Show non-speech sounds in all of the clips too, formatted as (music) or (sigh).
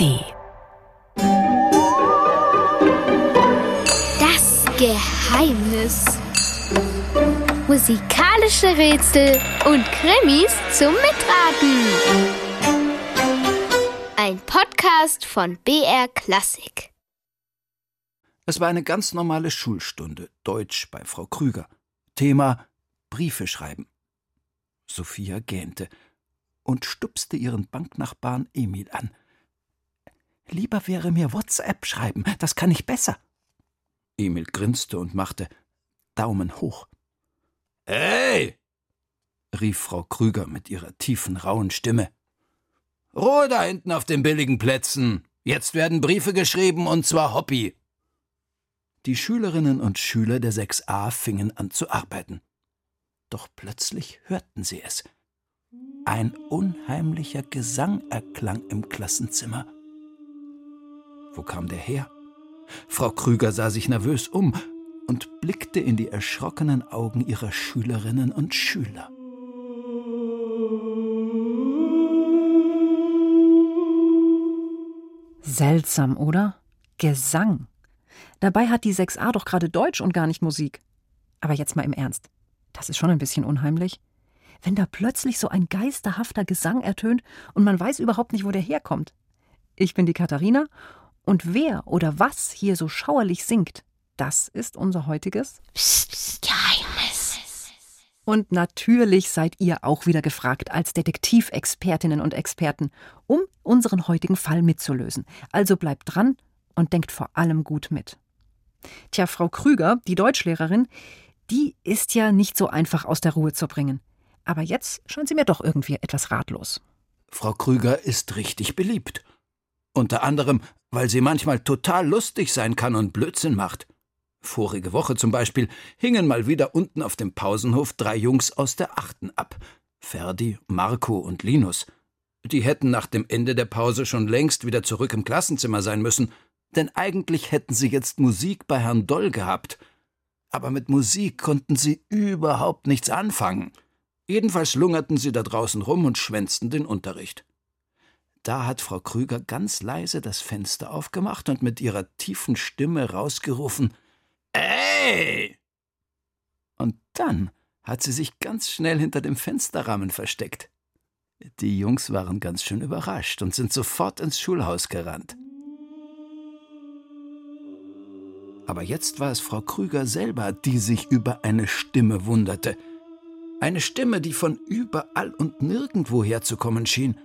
ARD. Das Geheimnis. Musikalische Rätsel und Krimis zum Mitraten. Ein Podcast von BR Klassik. Es war eine ganz normale Schulstunde, Deutsch bei Frau Krüger. Thema Briefe schreiben. Sophia gähnte und stupste ihren Banknachbarn Emil an. Lieber wäre mir WhatsApp schreiben, das kann ich besser. Emil grinste und machte Daumen hoch. Hey! rief Frau Krüger mit ihrer tiefen, rauen Stimme. Ruhe da hinten auf den billigen Plätzen. Jetzt werden Briefe geschrieben und zwar Hobby. Die Schülerinnen und Schüler der 6a fingen an zu arbeiten. Doch plötzlich hörten sie es. Ein unheimlicher Gesang erklang im Klassenzimmer. Wo kam der her? Frau Krüger sah sich nervös um und blickte in die erschrockenen Augen ihrer Schülerinnen und Schüler. Seltsam, oder? Gesang. Dabei hat die 6a doch gerade Deutsch und gar nicht Musik. Aber jetzt mal im Ernst. Das ist schon ein bisschen unheimlich. Wenn da plötzlich so ein geisterhafter Gesang ertönt und man weiß überhaupt nicht, wo der herkommt. Ich bin die Katharina und wer oder was hier so schauerlich singt, das ist unser heutiges Psst, psst, Geheimnis. Und natürlich seid ihr auch wieder gefragt als Detektivexpertinnen und Experten, um unseren heutigen Fall mitzulösen. Also bleibt dran und denkt vor allem gut mit. Tja, Frau Krüger, die Deutschlehrerin, die ist ja nicht so einfach aus der Ruhe zu bringen. Aber jetzt scheint sie mir doch irgendwie etwas ratlos. Frau Krüger ist richtig beliebt. Unter anderem, weil sie manchmal total lustig sein kann und Blödsinn macht. Vorige Woche zum Beispiel hingen mal wieder unten auf dem Pausenhof drei Jungs aus der Achten ab. Ferdi, Marco und Linus. Die hätten nach dem Ende der Pause schon längst wieder zurück im Klassenzimmer sein müssen, denn eigentlich hätten sie jetzt Musik bei Herrn Doll gehabt. Aber mit Musik konnten sie überhaupt nichts anfangen. Jedenfalls lungerten sie da draußen rum und schwänzten den Unterricht. Da hat Frau Krüger ganz leise das Fenster aufgemacht und mit ihrer tiefen Stimme rausgerufen Ey! Und dann hat sie sich ganz schnell hinter dem Fensterrahmen versteckt. Die Jungs waren ganz schön überrascht und sind sofort ins Schulhaus gerannt. Aber jetzt war es Frau Krüger selber, die sich über eine Stimme wunderte. Eine Stimme, die von überall und nirgendwo herzukommen schien.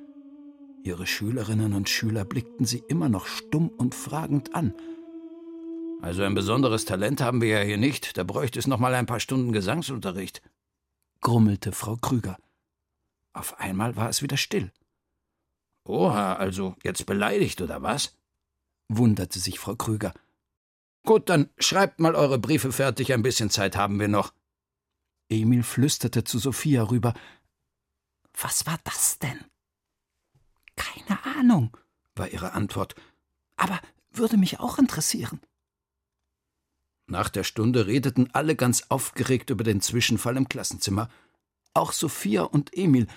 Ihre Schülerinnen und Schüler blickten sie immer noch stumm und fragend an. Also ein besonderes Talent haben wir ja hier nicht, da bräuchte es noch mal ein paar Stunden Gesangsunterricht, grummelte Frau Krüger. Auf einmal war es wieder still. Oha, also jetzt beleidigt oder was? wunderte sich Frau Krüger. Gut, dann schreibt mal eure Briefe fertig, ein bisschen Zeit haben wir noch. Emil flüsterte zu Sophia rüber. Was war das denn? Keine Ahnung, war ihre Antwort. Aber würde mich auch interessieren. Nach der Stunde redeten alle ganz aufgeregt über den Zwischenfall im Klassenzimmer. Auch Sophia und Emil.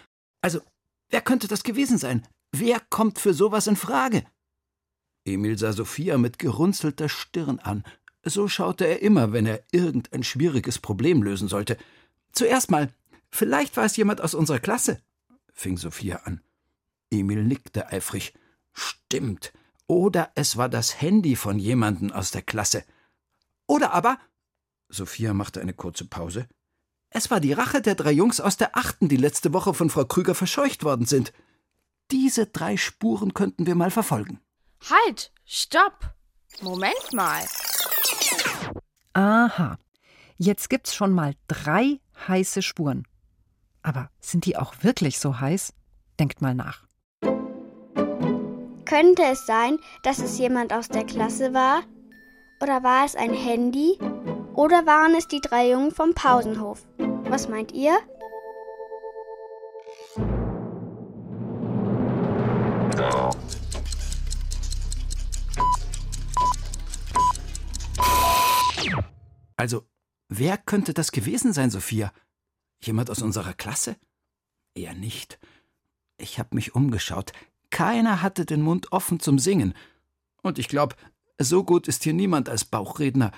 Also, wer könnte das gewesen sein? Wer kommt für sowas in Frage? Emil sah Sophia mit gerunzelter Stirn an. So schaute er immer, wenn er irgendein schwieriges Problem lösen sollte. Zuerst mal, vielleicht war es jemand aus unserer Klasse, fing Sophia an. Emil nickte eifrig. Stimmt. Oder es war das Handy von jemandem aus der Klasse. Oder aber, Sophia machte eine kurze Pause, es war die Rache der drei Jungs aus der Achten, die letzte Woche von Frau Krüger verscheucht worden sind. Diese drei Spuren könnten wir mal verfolgen. Halt, stopp. Moment mal. Aha. Jetzt gibt's schon mal drei heiße Spuren. Aber sind die auch wirklich so heiß? Denkt mal nach. Könnte es sein, dass es jemand aus der Klasse war? Oder war es ein Handy? Oder waren es die drei Jungen vom Pausenhof? Was meint ihr? Also, wer könnte das gewesen sein, Sophia? Jemand aus unserer Klasse? Eher nicht. Ich habe mich umgeschaut. Keiner hatte den Mund offen zum Singen. Und ich glaube, so gut ist hier niemand als Bauchredner.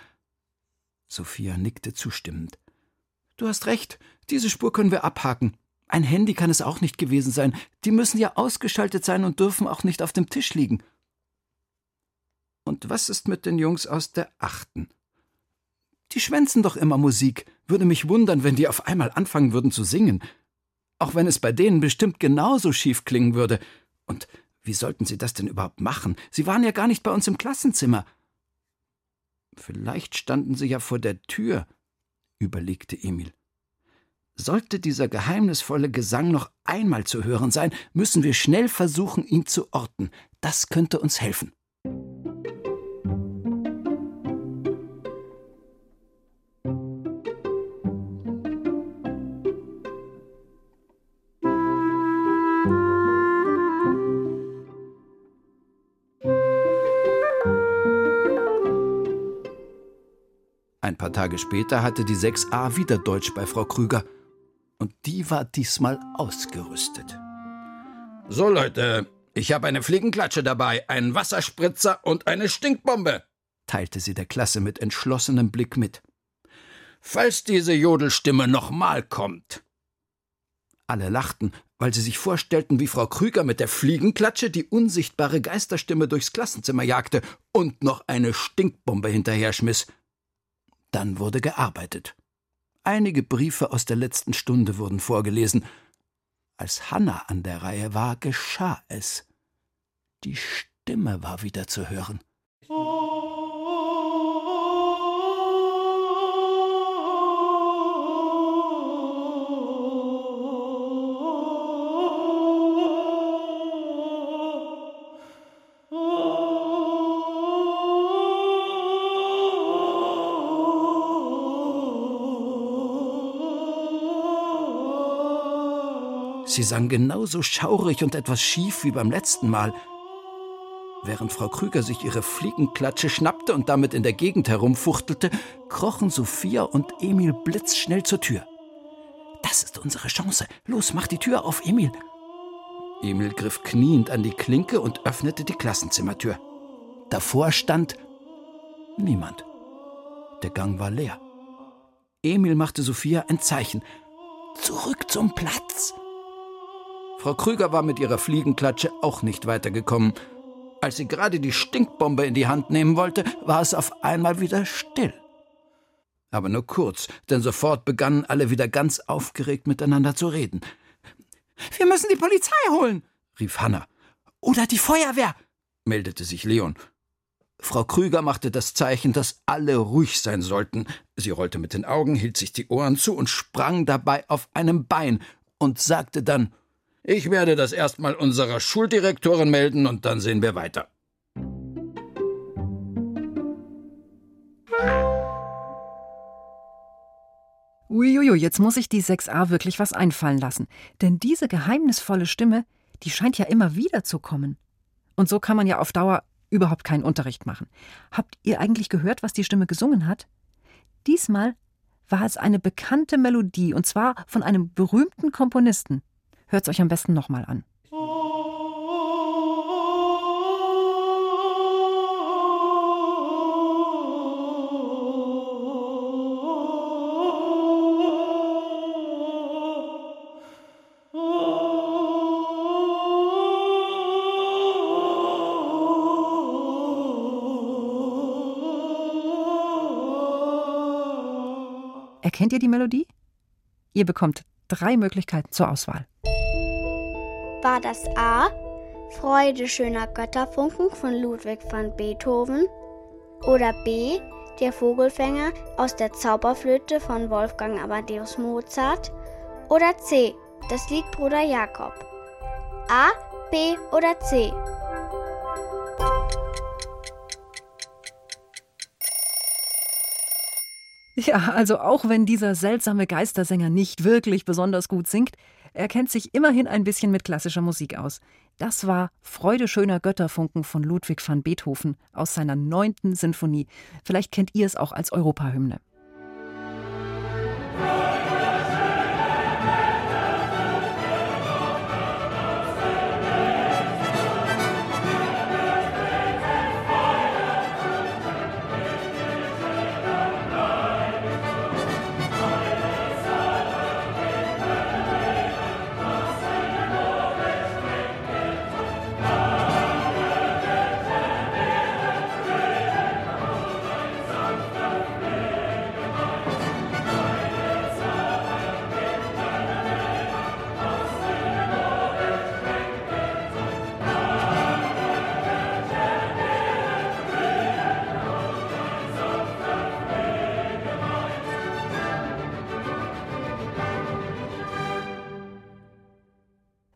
Sophia nickte zustimmend. Du hast recht, diese Spur können wir abhaken. Ein Handy kann es auch nicht gewesen sein. Die müssen ja ausgeschaltet sein und dürfen auch nicht auf dem Tisch liegen. Und was ist mit den Jungs aus der achten? Die schwänzen doch immer Musik. Würde mich wundern, wenn die auf einmal anfangen würden zu singen. Auch wenn es bei denen bestimmt genauso schief klingen würde. Und wie sollten sie das denn überhaupt machen? Sie waren ja gar nicht bei uns im Klassenzimmer. Vielleicht standen sie ja vor der Tür, überlegte Emil. Sollte dieser geheimnisvolle Gesang noch einmal zu hören sein, müssen wir schnell versuchen, ihn zu orten. Das könnte uns helfen. Paar Tage später hatte die 6a wieder Deutsch bei Frau Krüger. Und die war diesmal ausgerüstet. So, Leute, ich habe eine Fliegenklatsche dabei, einen Wasserspritzer und eine Stinkbombe, teilte sie der Klasse mit entschlossenem Blick mit. Falls diese Jodelstimme nochmal kommt. Alle lachten, weil sie sich vorstellten, wie Frau Krüger mit der Fliegenklatsche die unsichtbare Geisterstimme durchs Klassenzimmer jagte und noch eine Stinkbombe hinterher schmiss. Dann wurde gearbeitet. Einige Briefe aus der letzten Stunde wurden vorgelesen. Als Hanna an der Reihe war, geschah es. Die Stimme war wieder zu hören. Sie sang genauso schaurig und etwas schief wie beim letzten Mal. Während Frau Krüger sich ihre Fliegenklatsche schnappte und damit in der Gegend herumfuchtelte, krochen Sophia und Emil blitzschnell zur Tür. Das ist unsere Chance. Los, mach die Tür auf, Emil. Emil griff kniend an die Klinke und öffnete die Klassenzimmertür. Davor stand niemand. Der Gang war leer. Emil machte Sophia ein Zeichen. Zurück zum Platz. Frau Krüger war mit ihrer Fliegenklatsche auch nicht weitergekommen. Als sie gerade die Stinkbombe in die Hand nehmen wollte, war es auf einmal wieder still. Aber nur kurz, denn sofort begannen alle wieder ganz aufgeregt miteinander zu reden. Wir müssen die Polizei holen, rief Hanna. Oder die Feuerwehr, meldete sich Leon. Frau Krüger machte das Zeichen, dass alle ruhig sein sollten. Sie rollte mit den Augen, hielt sich die Ohren zu und sprang dabei auf einem Bein und sagte dann ich werde das erstmal unserer Schuldirektorin melden und dann sehen wir weiter. Uiuiui, jetzt muss ich die 6a wirklich was einfallen lassen. Denn diese geheimnisvolle Stimme, die scheint ja immer wieder zu kommen. Und so kann man ja auf Dauer überhaupt keinen Unterricht machen. Habt ihr eigentlich gehört, was die Stimme gesungen hat? Diesmal war es eine bekannte Melodie, und zwar von einem berühmten Komponisten. Hört es euch am besten nochmal an. Erkennt ihr die Melodie? Ihr bekommt drei Möglichkeiten zur Auswahl. War das A. Freude schöner Götterfunken von Ludwig van Beethoven oder B. Der Vogelfänger aus der Zauberflöte von Wolfgang Amadeus Mozart oder C. Das Lied Bruder Jakob. A, B oder C? Ja, also auch wenn dieser seltsame Geistersänger nicht wirklich besonders gut singt, er kennt sich immerhin ein bisschen mit klassischer Musik aus. Das war Freude schöner Götterfunken von Ludwig van Beethoven aus seiner neunten Sinfonie. Vielleicht kennt ihr es auch als Europahymne.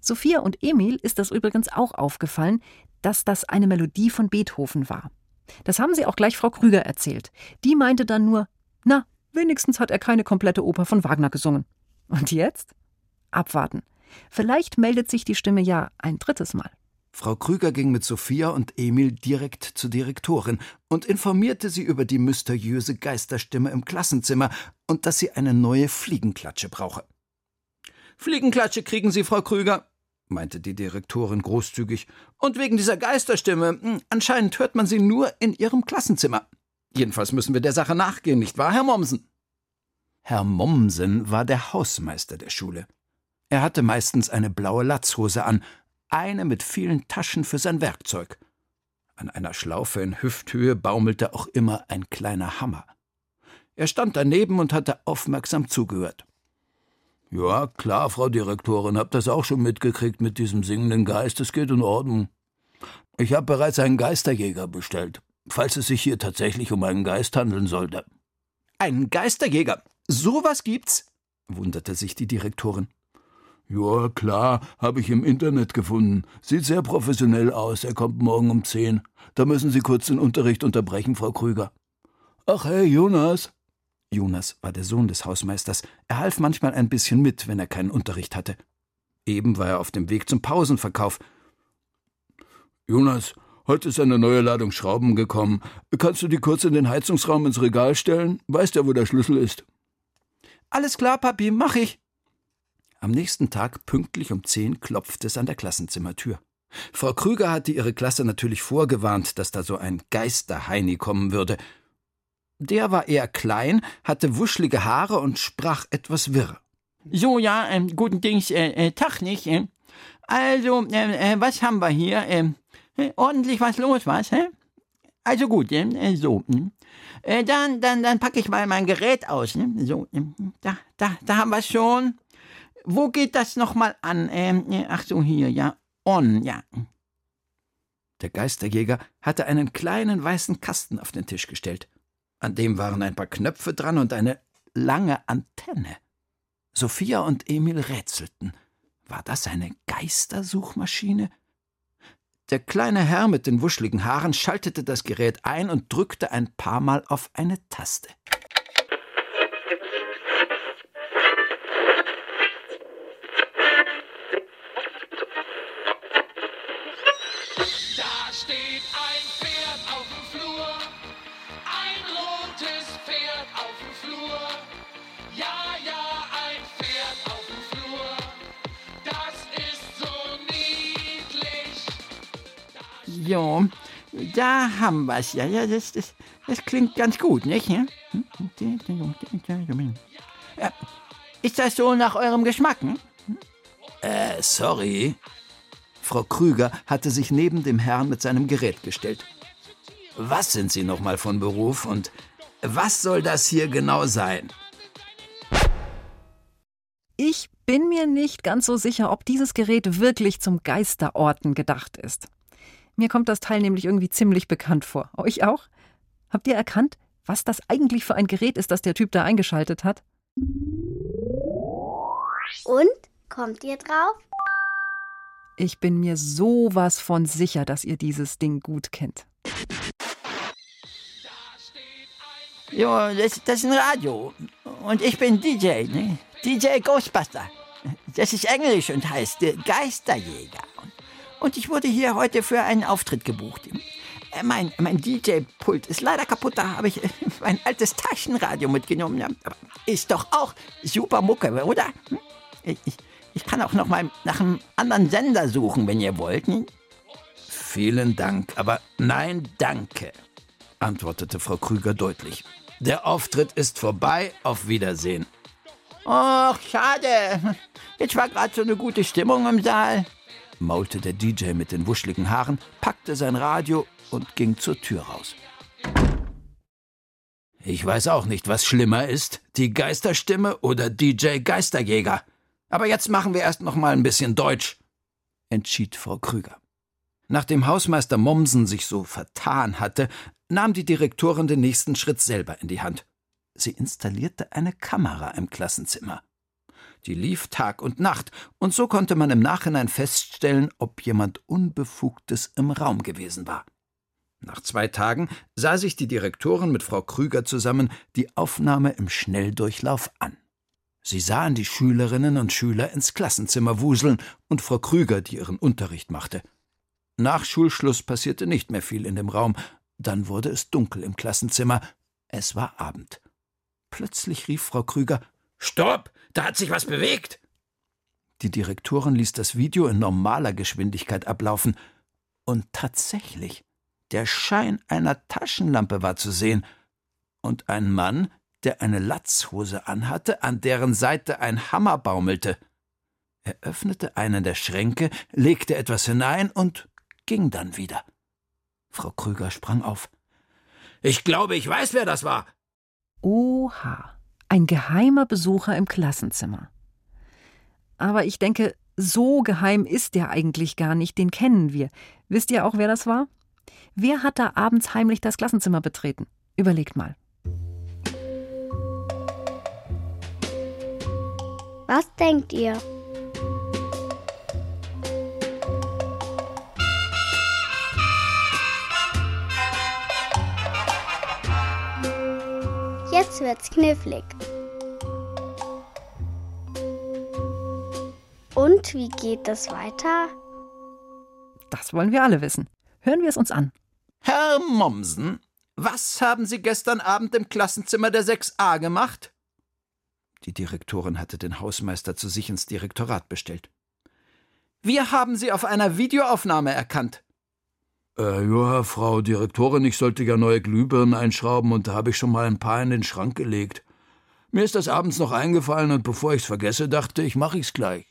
Sophia und Emil ist das übrigens auch aufgefallen, dass das eine Melodie von Beethoven war. Das haben sie auch gleich Frau Krüger erzählt. Die meinte dann nur, na, wenigstens hat er keine komplette Oper von Wagner gesungen. Und jetzt? Abwarten. Vielleicht meldet sich die Stimme ja ein drittes Mal. Frau Krüger ging mit Sophia und Emil direkt zur Direktorin und informierte sie über die mysteriöse Geisterstimme im Klassenzimmer und dass sie eine neue Fliegenklatsche brauche. Fliegenklatsche kriegen Sie, Frau Krüger, meinte die Direktorin großzügig. Und wegen dieser Geisterstimme, hm, anscheinend hört man sie nur in Ihrem Klassenzimmer. Jedenfalls müssen wir der Sache nachgehen, nicht wahr, Herr Mommsen? Herr Mommsen war der Hausmeister der Schule. Er hatte meistens eine blaue Latzhose an, eine mit vielen Taschen für sein Werkzeug. An einer Schlaufe in Hüfthöhe baumelte auch immer ein kleiner Hammer. Er stand daneben und hatte aufmerksam zugehört. Ja, klar, Frau Direktorin, hab das auch schon mitgekriegt mit diesem singenden Geist, es geht in Ordnung. Ich habe bereits einen Geisterjäger bestellt, falls es sich hier tatsächlich um einen Geist handeln sollte. Einen Geisterjäger? Sowas gibt's? wunderte sich die Direktorin. Ja, klar, habe ich im Internet gefunden. Sieht sehr professionell aus. Er kommt morgen um zehn. Da müssen Sie kurz den Unterricht unterbrechen, Frau Krüger. Ach hey, Jonas. Jonas war der Sohn des Hausmeisters. Er half manchmal ein bisschen mit, wenn er keinen Unterricht hatte. Eben war er auf dem Weg zum Pausenverkauf. Jonas, heute ist eine neue Ladung Schrauben gekommen. Kannst du die kurz in den Heizungsraum ins Regal stellen? Weißt ja, wo der Schlüssel ist. Alles klar, Papi, mach ich. Am nächsten Tag, pünktlich um zehn, klopfte es an der Klassenzimmertür. Frau Krüger hatte ihre Klasse natürlich vorgewarnt, dass da so ein Geisterheini kommen würde. Der war eher klein, hatte wuschelige Haare und sprach etwas wirr. So, ja, ähm, guten Dings, äh, äh, Tag nicht. Äh. Also, äh, äh, was haben wir hier? Ähm, äh, ordentlich was los, was? Hä? Also gut, äh, so. Hm. Äh, dann, dann, dann packe ich mal mein Gerät aus. Ne? So, hm, da, da, da haben wir schon. Wo geht das nochmal an? Ähm, ach so, hier, ja. On, ja. Der Geisterjäger hatte einen kleinen weißen Kasten auf den Tisch gestellt. An dem waren ein paar Knöpfe dran und eine lange Antenne. Sophia und Emil rätselten. War das eine Geistersuchmaschine? Der kleine Herr mit den wuscheligen Haaren schaltete das Gerät ein und drückte ein paar Mal auf eine Taste. So, da haben wir es ja. ja das, das, das klingt ganz gut, nicht? Ja, ist das so nach eurem Geschmack? Hm? Äh, sorry. Frau Krüger hatte sich neben dem Herrn mit seinem Gerät gestellt. Was sind Sie nochmal von Beruf und was soll das hier genau sein? Ich bin mir nicht ganz so sicher, ob dieses Gerät wirklich zum Geisterorten gedacht ist. Mir kommt das Teil nämlich irgendwie ziemlich bekannt vor. Euch auch? Habt ihr erkannt, was das eigentlich für ein Gerät ist, das der Typ da eingeschaltet hat? Und? Kommt ihr drauf? Ich bin mir sowas von sicher, dass ihr dieses Ding gut kennt. Jo, das, das ist ein Radio. Und ich bin DJ, ne? DJ Ghostbuster. Das ist Englisch und heißt Geisterjäger. Und ich wurde hier heute für einen Auftritt gebucht. Äh, mein, mein DJ-Pult ist leider kaputt, da habe ich mein altes Taschenradio mitgenommen. Aber ist doch auch super Mucke, oder? Hm? Ich, ich kann auch noch mal nach einem anderen Sender suchen, wenn ihr wollt. Hm? Vielen Dank, aber nein, danke, antwortete Frau Krüger deutlich. Der Auftritt ist vorbei, auf Wiedersehen. Ach, schade. Jetzt war gerade so eine gute Stimmung im Saal maulte der DJ mit den wuscheligen Haaren, packte sein Radio und ging zur Tür raus. Ich weiß auch nicht, was schlimmer ist, die Geisterstimme oder DJ Geisterjäger. Aber jetzt machen wir erst noch mal ein bisschen Deutsch, entschied Frau Krüger. Nachdem Hausmeister Mommsen sich so vertan hatte, nahm die Direktorin den nächsten Schritt selber in die Hand. Sie installierte eine Kamera im Klassenzimmer. Die lief Tag und Nacht, und so konnte man im Nachhinein feststellen, ob jemand Unbefugtes im Raum gewesen war. Nach zwei Tagen sah sich die Direktorin mit Frau Krüger zusammen die Aufnahme im Schnelldurchlauf an. Sie sahen die Schülerinnen und Schüler ins Klassenzimmer wuseln und Frau Krüger, die ihren Unterricht machte. Nach Schulschluss passierte nicht mehr viel in dem Raum, dann wurde es dunkel im Klassenzimmer, es war Abend. Plötzlich rief Frau Krüger Stopp, da hat sich was bewegt. Die Direktorin ließ das Video in normaler Geschwindigkeit ablaufen, und tatsächlich, der Schein einer Taschenlampe war zu sehen, und ein Mann, der eine Latzhose anhatte, an deren Seite ein Hammer baumelte. Er öffnete einen der Schränke, legte etwas hinein und ging dann wieder. Frau Krüger sprang auf. Ich glaube, ich weiß, wer das war. Oha, ein geheimer Besucher im Klassenzimmer. Aber ich denke, so geheim ist der eigentlich gar nicht, den kennen wir. Wisst ihr auch, wer das war? Wer hat da abends heimlich das Klassenzimmer betreten? Überlegt mal. Was denkt ihr? Jetzt wird's knifflig. Und wie geht das weiter? Das wollen wir alle wissen. Hören wir es uns an. Herr Mommsen, was haben Sie gestern Abend im Klassenzimmer der 6a gemacht? Die Direktorin hatte den Hausmeister zu sich ins Direktorat bestellt. Wir haben Sie auf einer Videoaufnahme erkannt. Äh, ja, Frau Direktorin, ich sollte ja neue Glühbirnen einschrauben und da habe ich schon mal ein paar in den Schrank gelegt. Mir ist das abends noch eingefallen und bevor ich's vergesse, dachte ich, mach ich's gleich.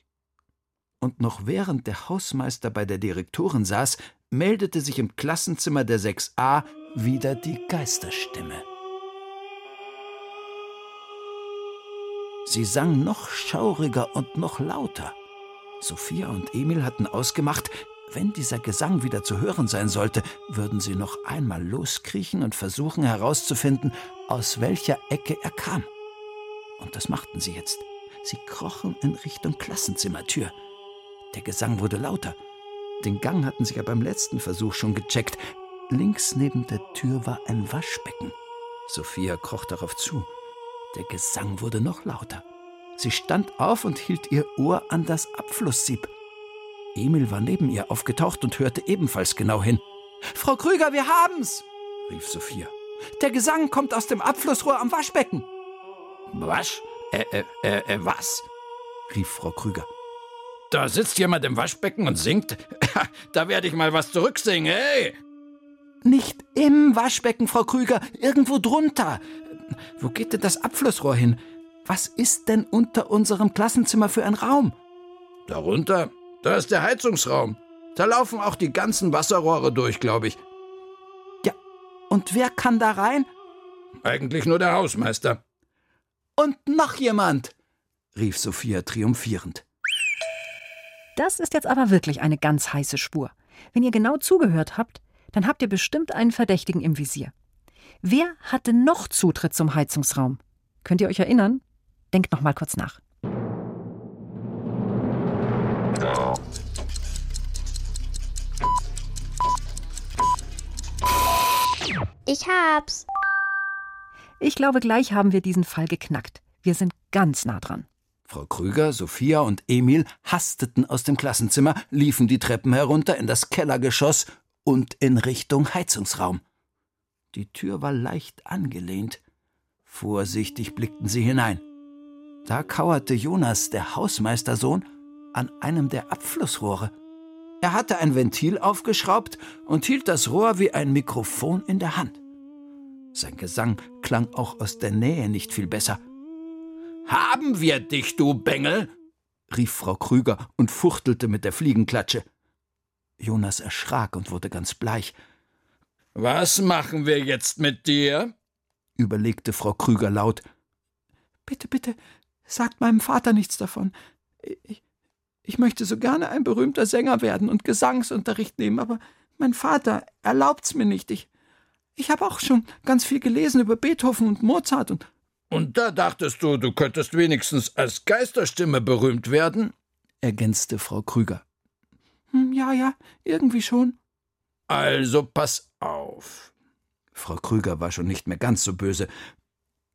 Und noch während der Hausmeister bei der Direktorin saß, meldete sich im Klassenzimmer der 6a wieder die Geisterstimme. Sie sang noch schauriger und noch lauter. Sophia und Emil hatten ausgemacht, wenn dieser Gesang wieder zu hören sein sollte, würden sie noch einmal loskriechen und versuchen herauszufinden, aus welcher Ecke er kam. Und das machten sie jetzt. Sie krochen in Richtung Klassenzimmertür. Der Gesang wurde lauter. Den Gang hatten sie ja beim letzten Versuch schon gecheckt. Links neben der Tür war ein Waschbecken. Sophia kroch darauf zu. Der Gesang wurde noch lauter. Sie stand auf und hielt ihr Ohr an das Abflusssieb. Emil war neben ihr aufgetaucht und hörte ebenfalls genau hin. Frau Krüger, wir haben's! rief Sophia. Der Gesang kommt aus dem Abflussrohr am Waschbecken. Was? Äh, äh, äh, äh, was? rief Frau Krüger. Da sitzt jemand im Waschbecken und singt. (laughs) da werde ich mal was zurücksingen, hey! Nicht im Waschbecken, Frau Krüger, irgendwo drunter. Wo geht denn das Abflussrohr hin? Was ist denn unter unserem Klassenzimmer für ein Raum? Darunter? Da ist der Heizungsraum. Da laufen auch die ganzen Wasserrohre durch, glaube ich. Ja, und wer kann da rein? Eigentlich nur der Hausmeister. Und noch jemand, rief Sophia triumphierend. Das ist jetzt aber wirklich eine ganz heiße Spur. Wenn ihr genau zugehört habt, dann habt ihr bestimmt einen Verdächtigen im Visier. Wer hatte noch Zutritt zum Heizungsraum? Könnt ihr euch erinnern? Denkt noch mal kurz nach. Ich hab's. Ich glaube, gleich haben wir diesen Fall geknackt. Wir sind ganz nah dran. Frau Krüger, Sophia und Emil hasteten aus dem Klassenzimmer, liefen die Treppen herunter in das Kellergeschoss und in Richtung Heizungsraum. Die Tür war leicht angelehnt. Vorsichtig blickten sie hinein. Da kauerte Jonas, der Hausmeistersohn, an einem der Abflussrohre. Er hatte ein Ventil aufgeschraubt und hielt das Rohr wie ein Mikrofon in der Hand. Sein Gesang klang auch aus der Nähe nicht viel besser. Haben wir dich, du Bengel? rief Frau Krüger und fuchtelte mit der Fliegenklatsche. Jonas erschrak und wurde ganz bleich. Was machen wir jetzt mit dir? überlegte Frau Krüger laut. Bitte, bitte, sagt meinem Vater nichts davon. Ich, ich möchte so gerne ein berühmter Sänger werden und Gesangsunterricht nehmen, aber mein Vater erlaubt's mir nicht. Ich, ich habe auch schon ganz viel gelesen über Beethoven und Mozart und Und da dachtest du, du könntest wenigstens als Geisterstimme berühmt werden? ergänzte Frau Krüger. Hm, ja, ja, irgendwie schon. Also pass auf. Frau Krüger war schon nicht mehr ganz so böse.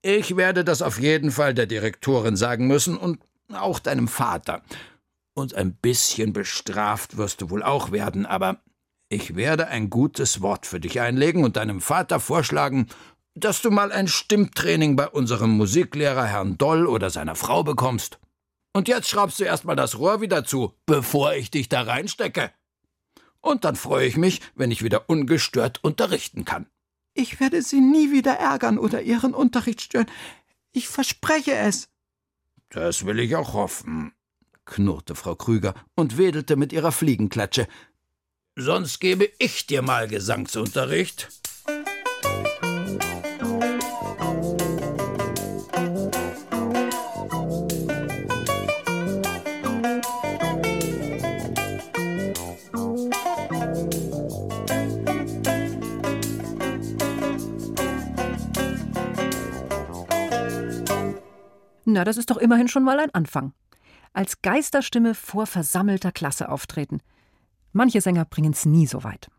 Ich werde das auf jeden Fall der Direktorin sagen müssen und auch deinem Vater. Und ein bisschen bestraft wirst du wohl auch werden, aber ich werde ein gutes Wort für dich einlegen und deinem Vater vorschlagen, dass du mal ein Stimmtraining bei unserem Musiklehrer Herrn Doll oder seiner Frau bekommst. Und jetzt schraubst du erstmal das Rohr wieder zu, bevor ich dich da reinstecke. Und dann freue ich mich, wenn ich wieder ungestört unterrichten kann. Ich werde Sie nie wieder ärgern oder Ihren Unterricht stören. Ich verspreche es. Das will ich auch hoffen, knurrte Frau Krüger und wedelte mit ihrer Fliegenklatsche. Sonst gebe ich dir mal Gesangsunterricht. Na, das ist doch immerhin schon mal ein Anfang. Als Geisterstimme vor versammelter Klasse auftreten. Manche Sänger bringen es nie so weit.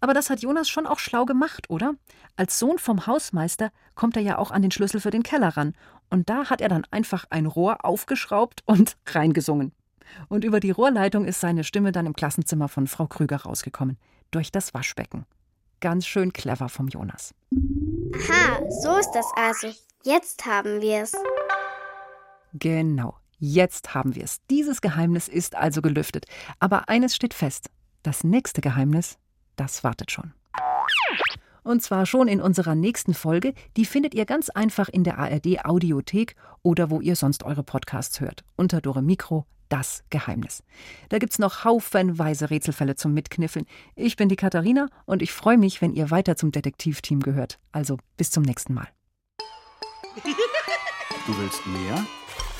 Aber das hat Jonas schon auch schlau gemacht, oder? Als Sohn vom Hausmeister kommt er ja auch an den Schlüssel für den Keller ran. Und da hat er dann einfach ein Rohr aufgeschraubt und (laughs) reingesungen. Und über die Rohrleitung ist seine Stimme dann im Klassenzimmer von Frau Krüger rausgekommen. Durch das Waschbecken. Ganz schön clever vom Jonas. Aha, so ist das also. Jetzt haben wir es. Genau, jetzt haben wir es. Dieses Geheimnis ist also gelüftet. Aber eines steht fest: Das nächste Geheimnis, das wartet schon. Und zwar schon in unserer nächsten Folge. Die findet ihr ganz einfach in der ARD Audiothek oder wo ihr sonst eure Podcasts hört. Unter Dore Mikro, das Geheimnis. Da gibt's noch haufenweise Rätselfälle zum Mitkniffeln. Ich bin die Katharina und ich freue mich, wenn ihr weiter zum Detektivteam gehört. Also bis zum nächsten Mal. Du willst mehr?